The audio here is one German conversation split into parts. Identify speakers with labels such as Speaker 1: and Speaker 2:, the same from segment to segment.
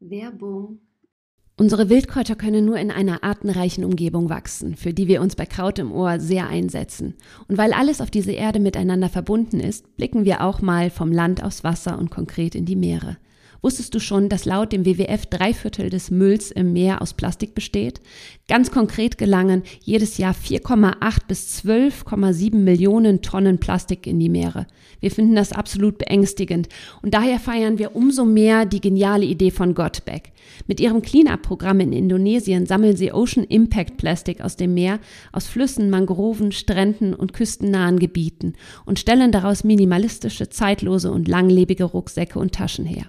Speaker 1: Werbung. Unsere Wildkräuter können nur in einer artenreichen Umgebung wachsen, für die wir uns bei Kraut im Ohr sehr einsetzen. Und weil alles auf dieser Erde miteinander verbunden ist, blicken wir auch mal vom Land aufs Wasser und konkret in die Meere. Wusstest du schon, dass laut dem WWF drei Viertel des Mülls im Meer aus Plastik besteht? Ganz konkret gelangen jedes Jahr 4,8 bis 12,7 Millionen Tonnen Plastik in die Meere. Wir finden das absolut beängstigend und daher feiern wir umso mehr die geniale Idee von Gotback. Mit ihrem Cleanup-Programm in Indonesien sammeln sie Ocean Impact Plastik aus dem Meer, aus Flüssen, Mangroven, Stränden und küstennahen Gebieten und stellen daraus minimalistische, zeitlose und langlebige Rucksäcke und Taschen her.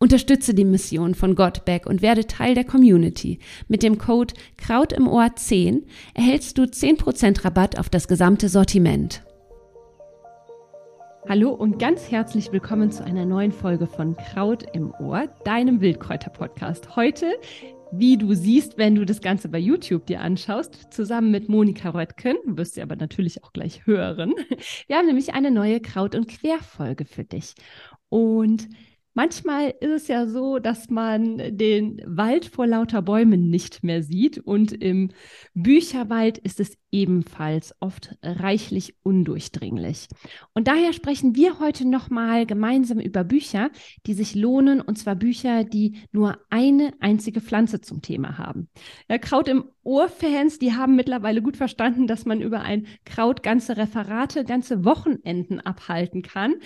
Speaker 1: Unterstütze die Mission von Godback und werde Teil der Community. Mit dem Code Kraut im Ohr 10 erhältst du 10% Rabatt auf das gesamte Sortiment. Hallo und ganz herzlich willkommen zu einer neuen Folge von Kraut im Ohr, deinem Wildkräuter-Podcast. Heute, wie du siehst, wenn du das Ganze bei YouTube dir anschaust, zusammen mit Monika Röttgen, wirst du aber natürlich auch gleich hören. Wir haben nämlich eine neue Kraut- und Querfolge für dich. Und Manchmal ist es ja so, dass man den Wald vor lauter Bäumen nicht mehr sieht und im Bücherwald ist es ebenfalls oft reichlich undurchdringlich. Und daher sprechen wir heute nochmal gemeinsam über Bücher, die sich lohnen, und zwar Bücher, die nur eine einzige Pflanze zum Thema haben. Ja, Kraut im Ohrfans, die haben mittlerweile gut verstanden, dass man über ein Kraut ganze Referate, ganze Wochenenden abhalten kann.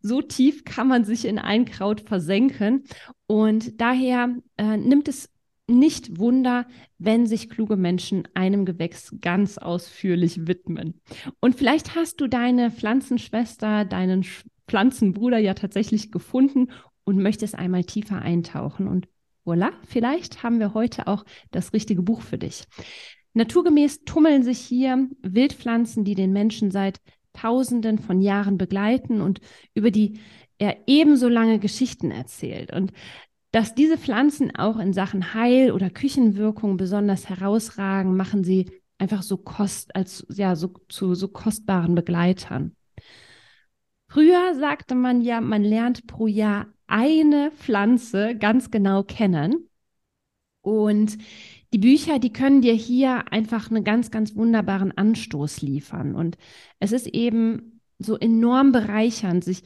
Speaker 1: So tief kann man sich in ein Kraut versenken. Und daher äh, nimmt es nicht Wunder, wenn sich kluge Menschen einem Gewächs ganz ausführlich widmen. Und vielleicht hast du deine Pflanzenschwester, deinen Pflanzenbruder ja tatsächlich gefunden und möchtest einmal tiefer eintauchen. Und voilà, vielleicht haben wir heute auch das richtige Buch für dich. Naturgemäß tummeln sich hier Wildpflanzen, die den Menschen seit Tausenden von Jahren begleiten und über die er ebenso lange Geschichten erzählt. Und dass diese Pflanzen auch in Sachen Heil- oder Küchenwirkung besonders herausragen, machen sie einfach so kost als ja so zu so kostbaren Begleitern. Früher sagte man ja, man lernt pro Jahr eine Pflanze ganz genau kennen. Und die Bücher, die können dir hier einfach einen ganz, ganz wunderbaren Anstoß liefern. Und es ist eben so enorm bereichernd, sich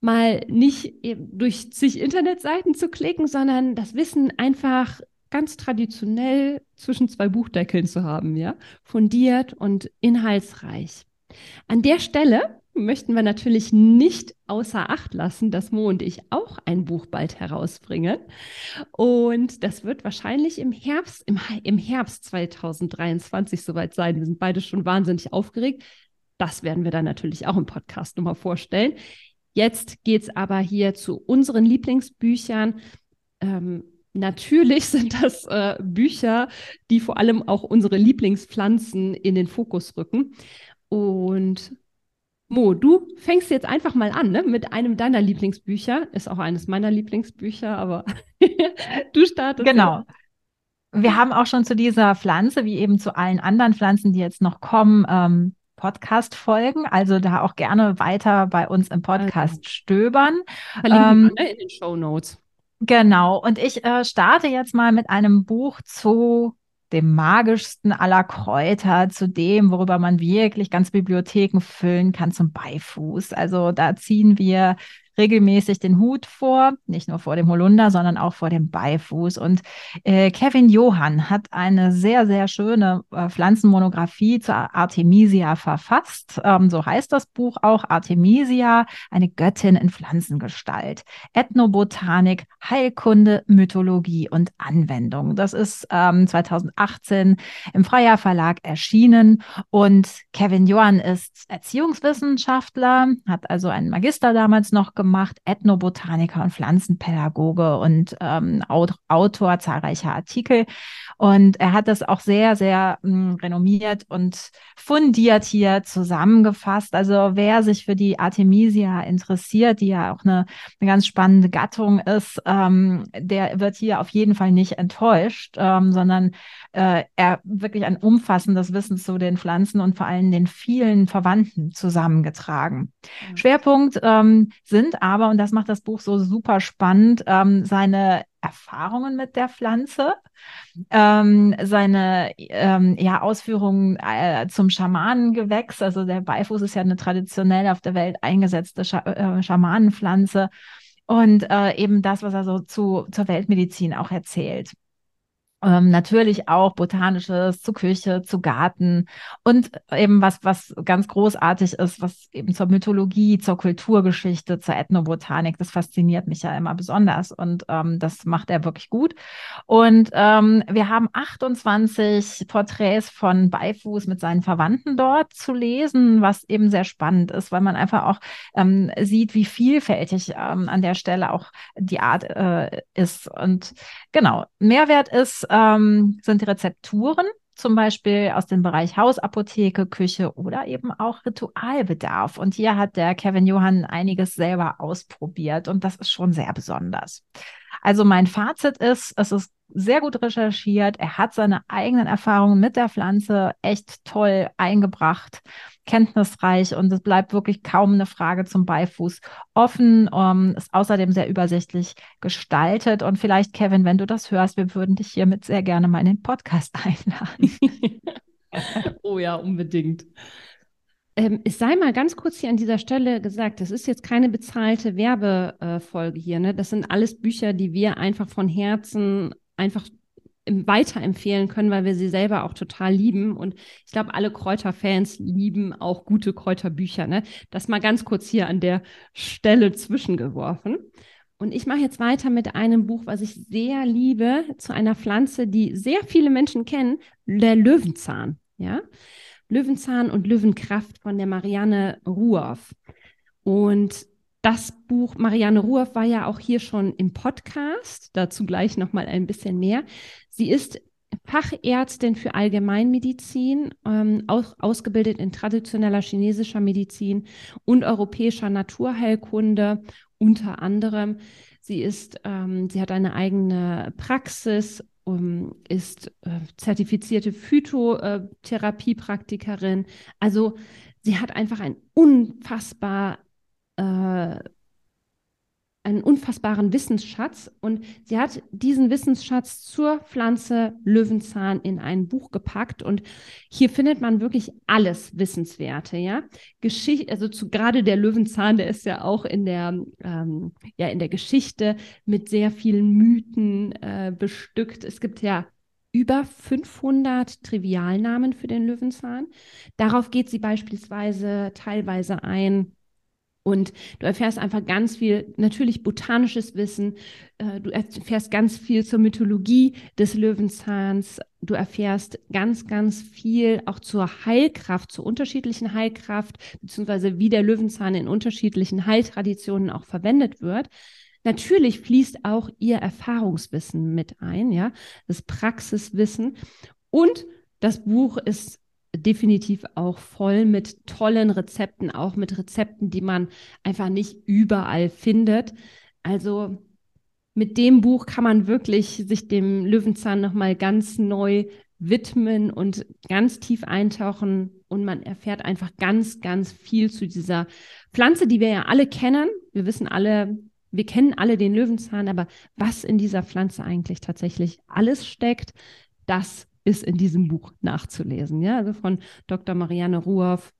Speaker 1: mal nicht durch zig Internetseiten zu klicken, sondern das Wissen einfach ganz traditionell zwischen zwei Buchdeckeln zu haben, ja, fundiert und inhaltsreich. An der Stelle möchten wir natürlich nicht außer Acht lassen, dass Mo und ich auch ein Buch bald herausbringen. Und das wird wahrscheinlich im Herbst, im, im Herbst 2023 soweit sein. Wir sind beide schon wahnsinnig aufgeregt. Das werden wir dann natürlich auch im Podcast nochmal vorstellen. Jetzt geht es aber hier zu unseren Lieblingsbüchern. Ähm, natürlich sind das äh, Bücher, die vor allem auch unsere Lieblingspflanzen in den Fokus rücken. Und Mo, du fängst jetzt einfach mal an ne? mit einem deiner Lieblingsbücher. Ist auch eines meiner Lieblingsbücher, aber du startest.
Speaker 2: Genau. Wir haben auch schon zu dieser Pflanze, wie eben zu allen anderen Pflanzen, die jetzt noch kommen, ähm, Podcast-Folgen. Also da auch gerne weiter bei uns im Podcast also. stöbern.
Speaker 1: Ähm, in den Show Notes.
Speaker 2: Genau. Und ich äh, starte jetzt mal mit einem Buch zu dem magischsten aller Kräuter, zu dem, worüber man wirklich ganz Bibliotheken füllen kann, zum Beifuß. Also da ziehen wir regelmäßig den Hut vor, nicht nur vor dem Holunder, sondern auch vor dem Beifuß. Und äh, Kevin Johann hat eine sehr, sehr schöne äh, Pflanzenmonographie zur Artemisia verfasst. Ähm, so heißt das Buch auch Artemisia, eine Göttin in Pflanzengestalt. Ethnobotanik, Heilkunde, Mythologie und Anwendung. Das ist ähm, 2018 im Freier Verlag erschienen. Und Kevin Johann ist Erziehungswissenschaftler, hat also einen Magister damals noch gemacht gemacht, Ethnobotaniker und Pflanzenpädagoge und ähm, Autor zahlreicher Artikel. Und er hat das auch sehr, sehr mh, hm, renommiert und fundiert hier zusammengefasst. Also wer sich für die Artemisia interessiert, die ja auch eine, eine ganz spannende Gattung ist, ähm, der wird hier auf jeden Fall nicht enttäuscht, ähm, sondern äh, er wirklich ein umfassendes Wissen zu den Pflanzen und vor allem den vielen Verwandten zusammengetragen. Mhm. Schwerpunkt ähm, sind aber, und das macht das Buch so super spannend, ähm, seine Erfahrungen mit der Pflanze, ähm, seine ähm, ja, Ausführungen äh, zum Schamanengewächs. Also der Beifuß ist ja eine traditionell auf der Welt eingesetzte Scha äh, Schamanenpflanze. Und äh, eben das, was er so zu, zur Weltmedizin auch erzählt. Ähm, natürlich auch botanisches zu Küche, zu Garten und eben was, was ganz großartig ist, was eben zur Mythologie, zur Kulturgeschichte, zur Ethnobotanik, das fasziniert mich ja immer besonders und ähm, das macht er wirklich gut. Und ähm, wir haben 28 Porträts von Beifuß mit seinen Verwandten dort zu lesen, was eben sehr spannend ist, weil man einfach auch ähm, sieht, wie vielfältig ähm, an der Stelle auch die Art äh, ist. Und genau, Mehrwert ist, ähm, sind Rezepturen, zum Beispiel aus dem Bereich Hausapotheke, Küche oder eben auch Ritualbedarf. Und hier hat der Kevin Johann einiges selber ausprobiert und das ist schon sehr besonders. Also mein Fazit ist, es ist sehr gut recherchiert. Er hat seine eigenen Erfahrungen mit der Pflanze echt toll eingebracht, kenntnisreich und es bleibt wirklich kaum eine Frage zum Beifuß offen. Um, ähm, ist außerdem sehr übersichtlich gestaltet und vielleicht, Kevin, wenn du das hörst, wir würden dich hiermit sehr gerne mal in den Podcast einladen.
Speaker 1: oh ja, unbedingt. Ähm, es sei mal ganz kurz hier an dieser Stelle gesagt, das ist jetzt keine bezahlte Werbefolge hier. Ne? Das sind alles Bücher, die wir einfach von Herzen einfach weiterempfehlen können, weil wir sie selber auch total lieben. Und ich glaube, alle Kräuterfans lieben auch gute Kräuterbücher. Ne? Das mal ganz kurz hier an der Stelle zwischengeworfen. Und ich mache jetzt weiter mit einem Buch, was ich sehr liebe, zu einer Pflanze, die sehr viele Menschen kennen, der Löwenzahn. Ja, Löwenzahn und Löwenkraft von der Marianne Ruoff. Und das Buch Marianne Ruoff war ja auch hier schon im Podcast, dazu gleich noch mal ein bisschen mehr. Sie ist Fachärztin für Allgemeinmedizin, ähm, auch ausgebildet in traditioneller chinesischer Medizin und europäischer Naturheilkunde unter anderem. Sie ist, ähm, sie hat eine eigene Praxis, um, ist äh, zertifizierte Phytotherapiepraktikerin. Also sie hat einfach ein unfassbar äh, einen unfassbaren Wissensschatz und sie hat diesen Wissensschatz zur Pflanze Löwenzahn in ein Buch gepackt und hier findet man wirklich alles Wissenswerte, ja. Geschichte, also zu, gerade der Löwenzahn, der ist ja auch in der, ähm, ja, in der Geschichte mit sehr vielen Mythen äh, bestückt. Es gibt ja über 500 Trivialnamen für den Löwenzahn. Darauf geht sie beispielsweise teilweise ein und du erfährst einfach ganz viel, natürlich botanisches Wissen, äh, du erfährst ganz viel zur Mythologie des Löwenzahns, du erfährst ganz, ganz viel auch zur Heilkraft, zur unterschiedlichen Heilkraft, beziehungsweise wie der Löwenzahn in unterschiedlichen Heiltraditionen auch verwendet wird. Natürlich fließt auch ihr Erfahrungswissen mit ein, ja, das Praxiswissen. Und das Buch ist definitiv auch voll mit tollen Rezepten, auch mit Rezepten, die man einfach nicht überall findet. Also mit dem Buch kann man wirklich sich dem Löwenzahn nochmal ganz neu widmen und ganz tief eintauchen und man erfährt einfach ganz, ganz viel zu dieser Pflanze, die wir ja alle kennen. Wir wissen alle, wir kennen alle den Löwenzahn, aber was in dieser Pflanze eigentlich tatsächlich alles steckt, das ist in diesem Buch nachzulesen. Ja, also von Dr. Marianne Ruhoff.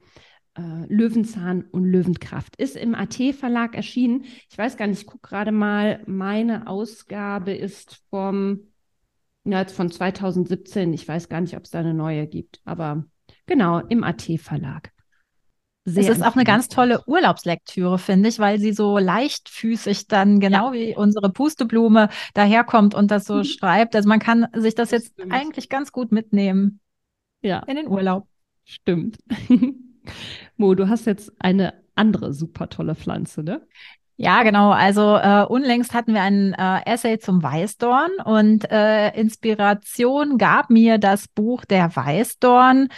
Speaker 1: Äh, Löwenzahn und Löwenkraft ist im AT-Verlag erschienen. Ich weiß gar nicht, ich gucke gerade mal, meine Ausgabe ist vom, ja, jetzt von 2017. Ich weiß gar nicht, ob es da eine neue gibt, aber genau, im AT-Verlag.
Speaker 2: Sehr es ist auch eine ganz tolle Urlaubslektüre, finde ich, weil sie so leichtfüßig dann genau ja. wie unsere Pusteblume daherkommt und das so mhm. schreibt. Also man kann sich das, jetzt stimmt. eigentlich ganz gut mitnehmen
Speaker 1: ja. in den Urlaub. Stimmt. Mo, du hast jetzt eine andere super tolle Pflanze, ne?
Speaker 2: Ja, genau. Also äh, unlängst hatten wir ein äh, Essay zum Weißdorn und äh, Inspiration gab mir das Buch Der Weißdorn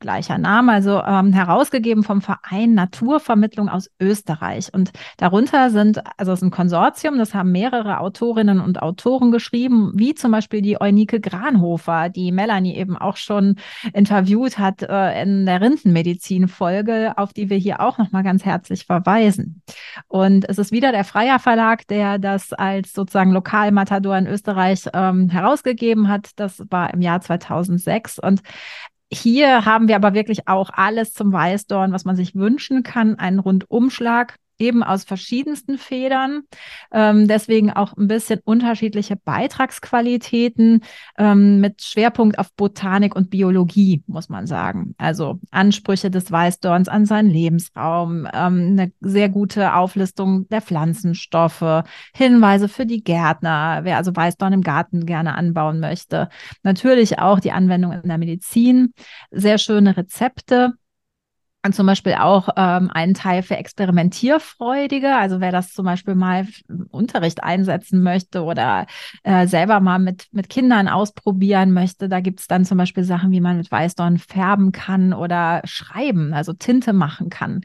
Speaker 2: gleicher Name, also ähm, herausgegeben vom Verein Naturvermittlung aus Österreich. Und darunter sind, also es ist ein Konsortium, das haben mehrere Autorinnen und Autoren geschrieben, wie zum Beispiel die Eunike Granhofer, die Melanie eben auch schon interviewt hat äh, in der Rindenmedizin-Folge, auf die wir hier auch nochmal ganz herzlich verweisen. Und es ist wieder der Freier Verlag, der das als sozusagen Lokalmatador in Österreich ähm, herausgegeben hat. Das war im Jahr 2006. Und hier haben wir aber wirklich auch alles zum Weißdorn, was man sich wünschen kann. Einen Rundumschlag eben aus verschiedensten Federn. Ähm, deswegen auch ein bisschen unterschiedliche Beitragsqualitäten ähm, mit Schwerpunkt auf Botanik und Biologie, muss man sagen. Also Ansprüche des Weißdorns an seinen Lebensraum, ähm, eine sehr gute Auflistung der Pflanzenstoffe, Hinweise für die Gärtner, wer also Weißdorn im Garten gerne anbauen möchte. Natürlich auch die Anwendung in der Medizin, sehr schöne Rezepte und zum Beispiel auch ähm, einen Teil für Experimentierfreudige. Also wer das zum Beispiel mal Unterricht einsetzen möchte oder äh, selber mal mit, mit Kindern ausprobieren möchte, da gibt's dann zum Beispiel Sachen, wie man mit Weißdorn färben kann oder schreiben, also Tinte machen kann.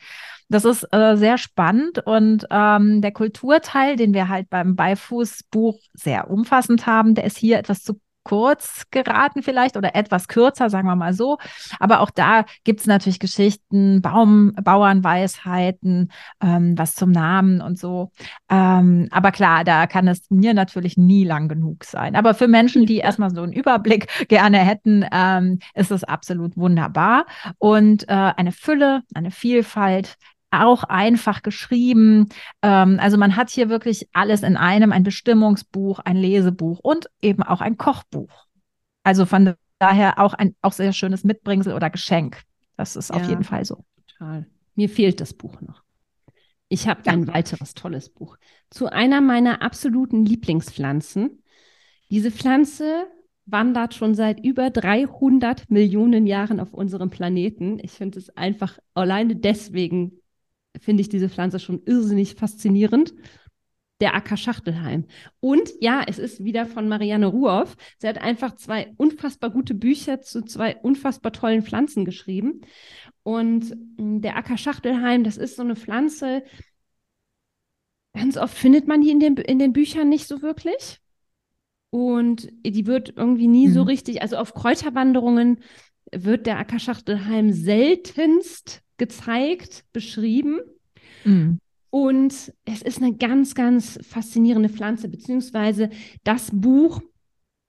Speaker 2: Das ist äh, sehr spannend und ähm, der Kulturteil, den wir halt beim Beifußbuch sehr umfassend haben, der ist hier etwas zu kurz geraten vielleicht oder etwas kürzer, sagen wir mal so. Aber auch da gibt es natürlich Geschichten, Baum, Bauernweisheiten, ähm, was zum Namen und so. Ähm, aber klar, da kann es mir natürlich nie lang genug sein. Aber für Menschen, die erstmal so einen Überblick gerne hätten, ähm, ist es absolut wunderbar. Und äh, eine Fülle, eine Vielfalt, auch einfach geschrieben. Ähm, also man hat hier wirklich alles in einem, ein Bestimmungsbuch, ein Lesebuch und eben auch ein Kochbuch. Also von daher auch ein auch sehr schönes Mitbringsel oder Geschenk. Das ist ja, auf jeden Fall so.
Speaker 1: Total. Mir fehlt das Buch noch. Ich habe ja. ein weiteres tolles Buch zu einer meiner absoluten Lieblingspflanzen. Diese Pflanze wandert schon seit über 300 Millionen Jahren auf unserem Planeten. Ich finde es einfach alleine deswegen finde ich diese Pflanze schon irrsinnig faszinierend. Der Acker Schachtelheim. Und ja, es ist wieder von Marianne Ruoff. Sie hat einfach zwei unfassbar gute Bücher zu zwei unfassbar tollen Pflanzen geschrieben. Und hm, der Acker Schachtelheim, das ist so eine Pflanze, ganz oft findet man die in den, in den Büchern nicht so wirklich. Und die wird irgendwie nie mhm. so richtig, also auf Kräuterwanderungen wird der Ackerschachtelhalm seltenst gezeigt, beschrieben. Mhm. Und es ist eine ganz, ganz faszinierende Pflanze, beziehungsweise das Buch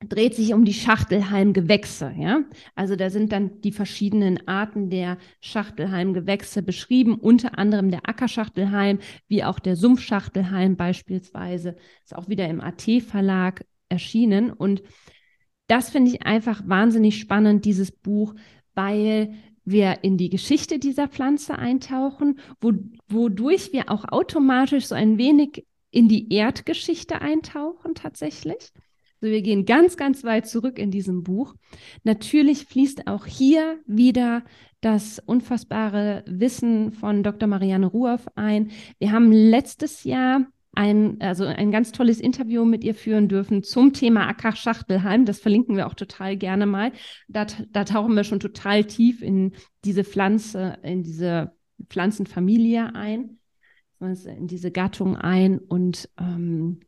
Speaker 1: dreht sich um die Schachtelhalmgewächse, ja. Also da sind dann die verschiedenen Arten der Schachtelhalmgewächse beschrieben, unter anderem der Ackerschachtelhalm, wie auch der Sumpfschachtelhalm beispielsweise, ist auch wieder im AT-Verlag erschienen. Und das finde ich einfach wahnsinnig spannend, dieses Buch, weil wir in die Geschichte dieser Pflanze eintauchen, wo, wodurch wir auch automatisch so ein wenig in die Erdgeschichte eintauchen tatsächlich. Also wir gehen ganz, ganz weit zurück in diesem Buch. Natürlich fließt auch hier wieder das unfassbare Wissen von Dr. Marianne Ruoff ein. Wir haben letztes Jahr ein, also ein ganz tolles Interview mit ihr führen dürfen zum Thema Acker-Schachtelheim. Das verlinken wir auch total gerne mal. Da, da tauchen wir schon total tief in diese Pflanze, in diese Pflanzenfamilie ein, in diese Gattung ein. Und ähm,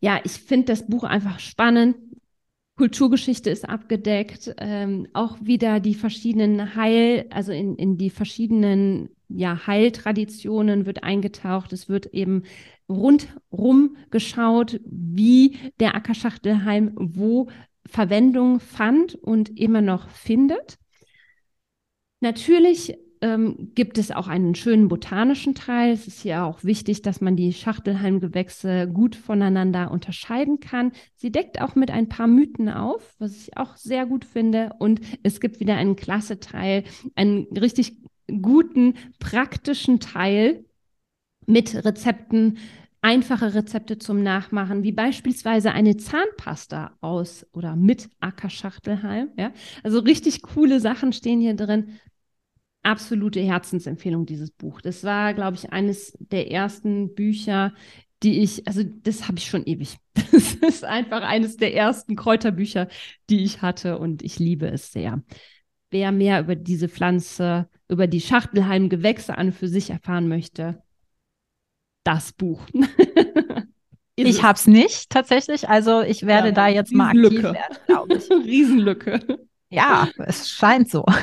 Speaker 1: ja, ich finde das Buch einfach spannend. Kulturgeschichte ist abgedeckt, ähm, auch wieder die verschiedenen Heil, also in, in die verschiedenen ja, Heiltraditionen wird eingetaucht. Es wird eben rundrum geschaut, wie der Ackerschachtelheim wo Verwendung fand und immer noch findet. Natürlich ähm, gibt es auch einen schönen botanischen Teil. Es ist ja auch wichtig, dass man die Schachtelhalmgewächse gut voneinander unterscheiden kann. Sie deckt auch mit ein paar Mythen auf, was ich auch sehr gut finde. Und es gibt wieder einen klasse Teil, einen richtig guten, praktischen Teil mit Rezepten, einfache Rezepte zum Nachmachen, wie beispielsweise eine Zahnpasta aus oder mit Ackerschachtelhalm. Ja? Also richtig coole Sachen stehen hier drin. Absolute Herzensempfehlung, dieses Buch. Das war, glaube ich, eines der ersten Bücher, die ich, also das habe ich schon ewig. Das ist einfach eines der ersten Kräuterbücher, die ich hatte und ich liebe es sehr. Wer mehr über diese Pflanze, über die Schachtelhalmgewächse an für sich erfahren möchte, das Buch.
Speaker 2: ich habe es nicht tatsächlich, also ich werde ja, da jetzt mal aktiv werden, glaube ich.
Speaker 1: Riesenlücke.
Speaker 2: Ja, es scheint so.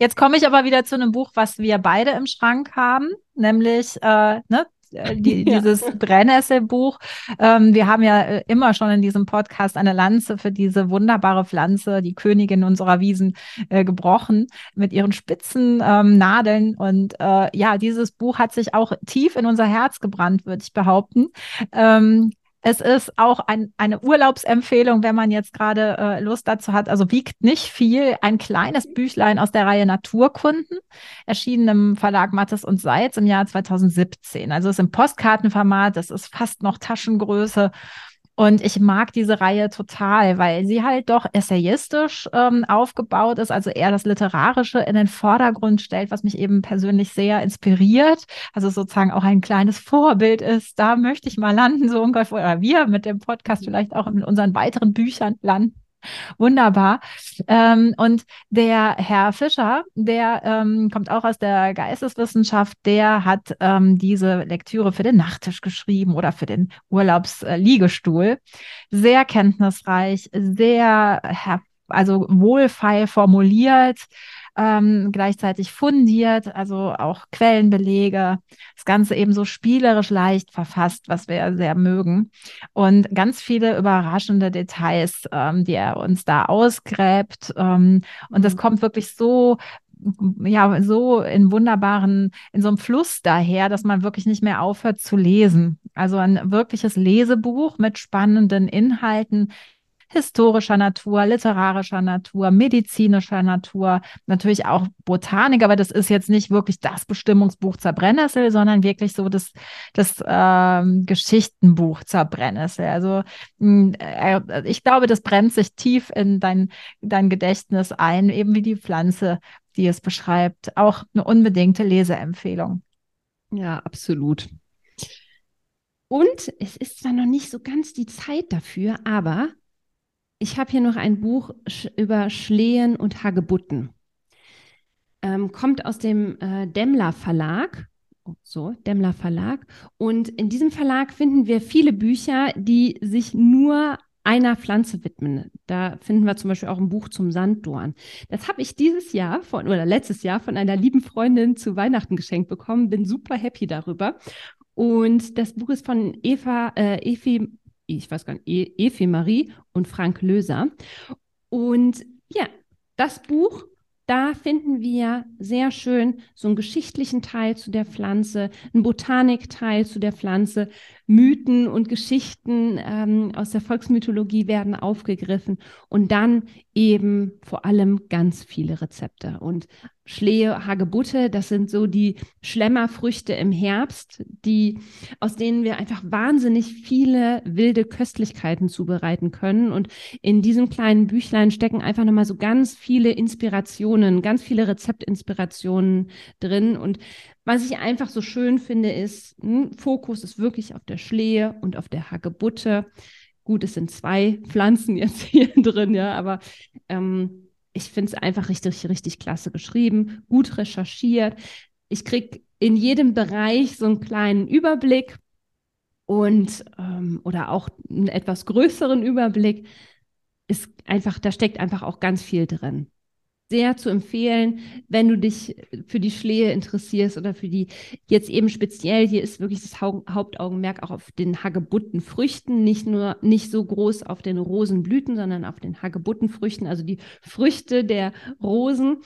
Speaker 2: Jetzt komme ich aber wieder zu einem Buch, was wir beide im Schrank haben, nämlich äh, ne, äh, die, dieses ja. Brennnesselbuch. Ähm, wir haben ja äh, immer schon in diesem Podcast eine Lanze für diese wunderbare Pflanze, die Königin unserer Wiesen, äh, gebrochen mit ihren spitzen ähm, Nadeln. Und äh, ja, dieses Buch hat sich auch tief in unser Herz gebrannt, würde ich behaupten. Ähm, es ist auch ein, eine Urlaubsempfehlung, wenn man jetzt gerade äh, Lust dazu hat. Also wiegt nicht viel. Ein kleines Büchlein aus der Reihe Naturkunden, erschienen im Verlag Mattes und Seitz im Jahr 2017. Also es ist im Postkartenformat, das ist fast noch Taschengröße und ich mag diese Reihe total, weil sie halt doch essayistisch ähm, aufgebaut ist, also eher das Literarische in den Vordergrund stellt, was mich eben persönlich sehr inspiriert. Also sozusagen auch ein kleines Vorbild ist. Da möchte ich mal landen, so ungefähr, oder wir mit dem Podcast vielleicht auch in unseren weiteren Büchern landen. Wunderbar. Ähm, und der Herr Fischer, der ähm, kommt auch aus der Geisteswissenschaft, der hat ähm, diese Lektüre für den Nachttisch geschrieben oder für den Urlaubsliegestuhl. Sehr kenntnisreich, sehr also wohlfeil formuliert ähm, gleichzeitig fundiert, also auch Quellenbelege, das Ganze eben so spielerisch leicht verfasst, was wir sehr mögen. Und ganz viele überraschende Details, ähm, die er uns da ausgräbt. Ähm, und das mhm. kommt wirklich so ja, so in wunderbaren, in so einem Fluss daher, dass man wirklich nicht mehr aufhört zu lesen. Also ein wirkliches Lesebuch mit spannenden Inhalten, historischer Natur, literarischer Natur, medizinischer Natur, natürlich auch Botanik, aber das ist jetzt nicht wirklich das Bestimmungsbuch zur Brennnessel, sondern wirklich so das, das ähm, Geschichtenbuch zur Brennnessel. Also hm, äh, ich glaube, das brennt sich tief in dein, dein Gedächtnis ein, eben wie die Pflanze, die es beschreibt. Auch eine unbedingte Leseempfehlung.
Speaker 1: Ja, absolut. Und es ist zwar noch nicht so ganz die Zeit dafür, aber ich habe hier noch ein Buch über Schlehen und Hagebutten. Ähm, kommt aus dem äh, Demmler Verlag. So, Demmler Verlag. Und in diesem Verlag finden wir viele Bücher, die sich nur einer Pflanze widmen. Da finden wir zum Beispiel auch ein Buch zum Sanddorn. Das habe ich dieses Jahr von oder letztes Jahr von einer lieben Freundin zu Weihnachten geschenkt bekommen. Bin super happy darüber. Und das Buch ist von Eva, äh, Efi ich weiß gar nicht, e Efi Marie und Frank Löser. Und ja, das Buch da finden wir sehr schön so einen geschichtlichen Teil zu der Pflanze, einen Botanikteil zu der Pflanze, Mythen und Geschichten ähm, aus der Volksmythologie werden aufgegriffen und dann eben vor allem ganz viele Rezepte. Und Schlehe, Hagebutte, das sind so die Schlemmerfrüchte im Herbst, die, aus denen wir einfach wahnsinnig viele wilde Köstlichkeiten zubereiten können. Und in diesem kleinen Büchlein stecken einfach nochmal so ganz viele Inspirationen, ganz viele Rezeptinspirationen drin. Und was ich einfach so schön finde, ist, hm, Fokus ist wirklich auf der Schlehe und auf der Hagebutte. Gut, es sind zwei Pflanzen jetzt hier drin, ja, aber ähm, ich finde es einfach richtig, richtig klasse geschrieben, gut recherchiert. Ich kriege in jedem Bereich so einen kleinen Überblick und ähm, oder auch einen etwas größeren Überblick. Ist einfach, da steckt einfach auch ganz viel drin sehr zu empfehlen, wenn du dich für die Schlehe interessierst oder für die jetzt eben speziell, hier ist wirklich das Hauptaugenmerk auch auf den Hagebuttenfrüchten, nicht nur nicht so groß auf den Rosenblüten, sondern auf den Hagebuttenfrüchten, also die Früchte der Rosen.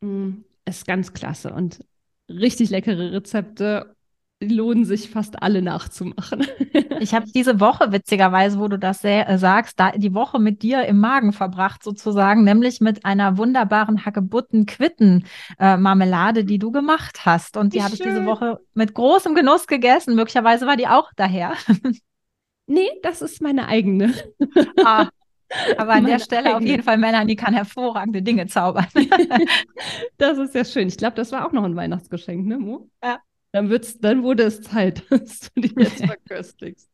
Speaker 1: Mm, ist ganz klasse und richtig leckere Rezepte lohnen sich fast alle nachzumachen.
Speaker 2: ich habe diese Woche, witzigerweise, wo du das äh, sagst, da die Woche mit dir im Magen verbracht, sozusagen, nämlich mit einer wunderbaren Hagebutten-Quitten-Marmelade, äh, die du gemacht hast. Und die habe ich diese Woche mit großem Genuss gegessen. Möglicherweise war die auch daher.
Speaker 1: nee, das ist meine eigene.
Speaker 2: ah, aber an der Stelle eigene. auf jeden Fall, Melanie kann hervorragende Dinge zaubern.
Speaker 1: das ist ja schön. Ich glaube, das war auch noch ein Weihnachtsgeschenk, ne, Mo?
Speaker 2: Ja.
Speaker 1: Dann, wird's, dann wurde es Zeit, dass du die jetzt verköstigst.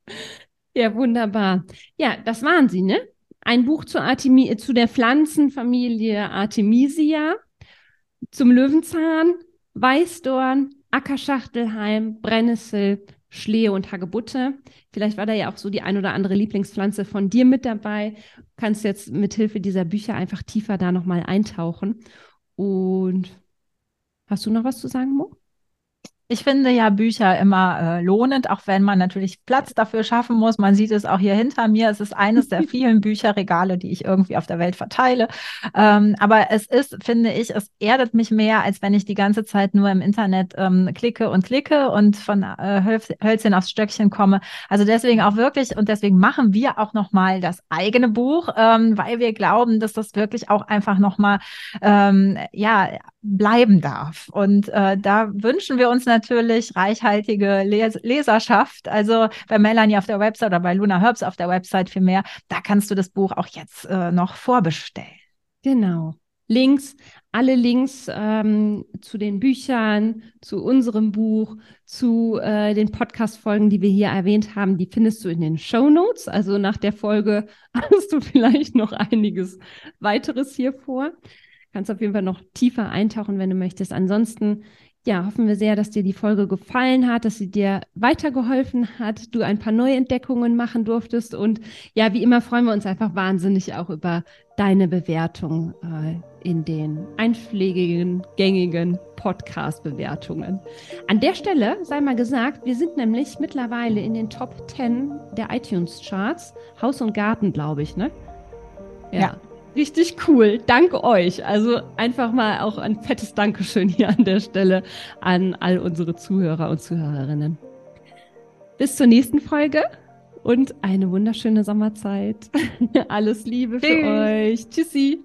Speaker 1: Ja, wunderbar. Ja, das waren sie, ne? ein Buch zu, Artemi zu der Pflanzenfamilie Artemisia, zum Löwenzahn, Weißdorn, Ackerschachtelheim, Brennnessel, Schlehe und Hagebutte. Vielleicht war da ja auch so die ein oder andere Lieblingspflanze von dir mit dabei. Du kannst jetzt mit Hilfe dieser Bücher einfach tiefer da nochmal eintauchen. Und hast du noch was zu sagen, Mo?
Speaker 2: Ich finde ja Bücher immer äh, lohnend, auch wenn man natürlich Platz dafür schaffen muss. Man sieht es auch hier hinter mir. Es ist eines der vielen Bücherregale, die ich irgendwie auf der Welt verteile. Ähm, aber es ist, finde ich, es erdet mich mehr, als wenn ich die ganze Zeit nur im Internet ähm, klicke und klicke und von äh, Hölzchen aufs Stöckchen komme. Also deswegen auch wirklich und deswegen machen wir auch nochmal das eigene Buch, ähm, weil wir glauben, dass das wirklich auch einfach nochmal, ähm, ja, bleiben darf. Und äh, da wünschen wir uns natürlich reichhaltige Les Leserschaft. Also bei Melanie auf der Website oder bei Luna Herbs auf der Website vielmehr, da kannst du das Buch auch jetzt äh, noch vorbestellen.
Speaker 1: Genau. Links, alle Links ähm, zu den Büchern, zu unserem Buch, zu äh, den Podcast-Folgen, die wir hier erwähnt haben, die findest du in den Show Notes. Also nach der Folge hast du vielleicht noch einiges weiteres hier vor. Kannst auf jeden Fall noch tiefer eintauchen, wenn du möchtest. Ansonsten, ja, hoffen wir sehr, dass dir die Folge gefallen hat, dass sie dir weitergeholfen hat, du ein paar Neuentdeckungen machen durftest. Und ja, wie immer freuen wir uns einfach wahnsinnig auch über deine Bewertung äh, in den einschlägigen, gängigen Podcast-Bewertungen. An der Stelle sei mal gesagt, wir sind nämlich mittlerweile in den Top 10 der iTunes-Charts. Haus und Garten, glaube ich, ne?
Speaker 2: ja. ja.
Speaker 1: Richtig cool. Danke euch. Also einfach mal auch ein fettes Dankeschön hier an der Stelle an all unsere Zuhörer und Zuhörerinnen. Bis zur nächsten Folge und eine wunderschöne Sommerzeit. Alles Liebe Tschüss. für euch. Tschüssi.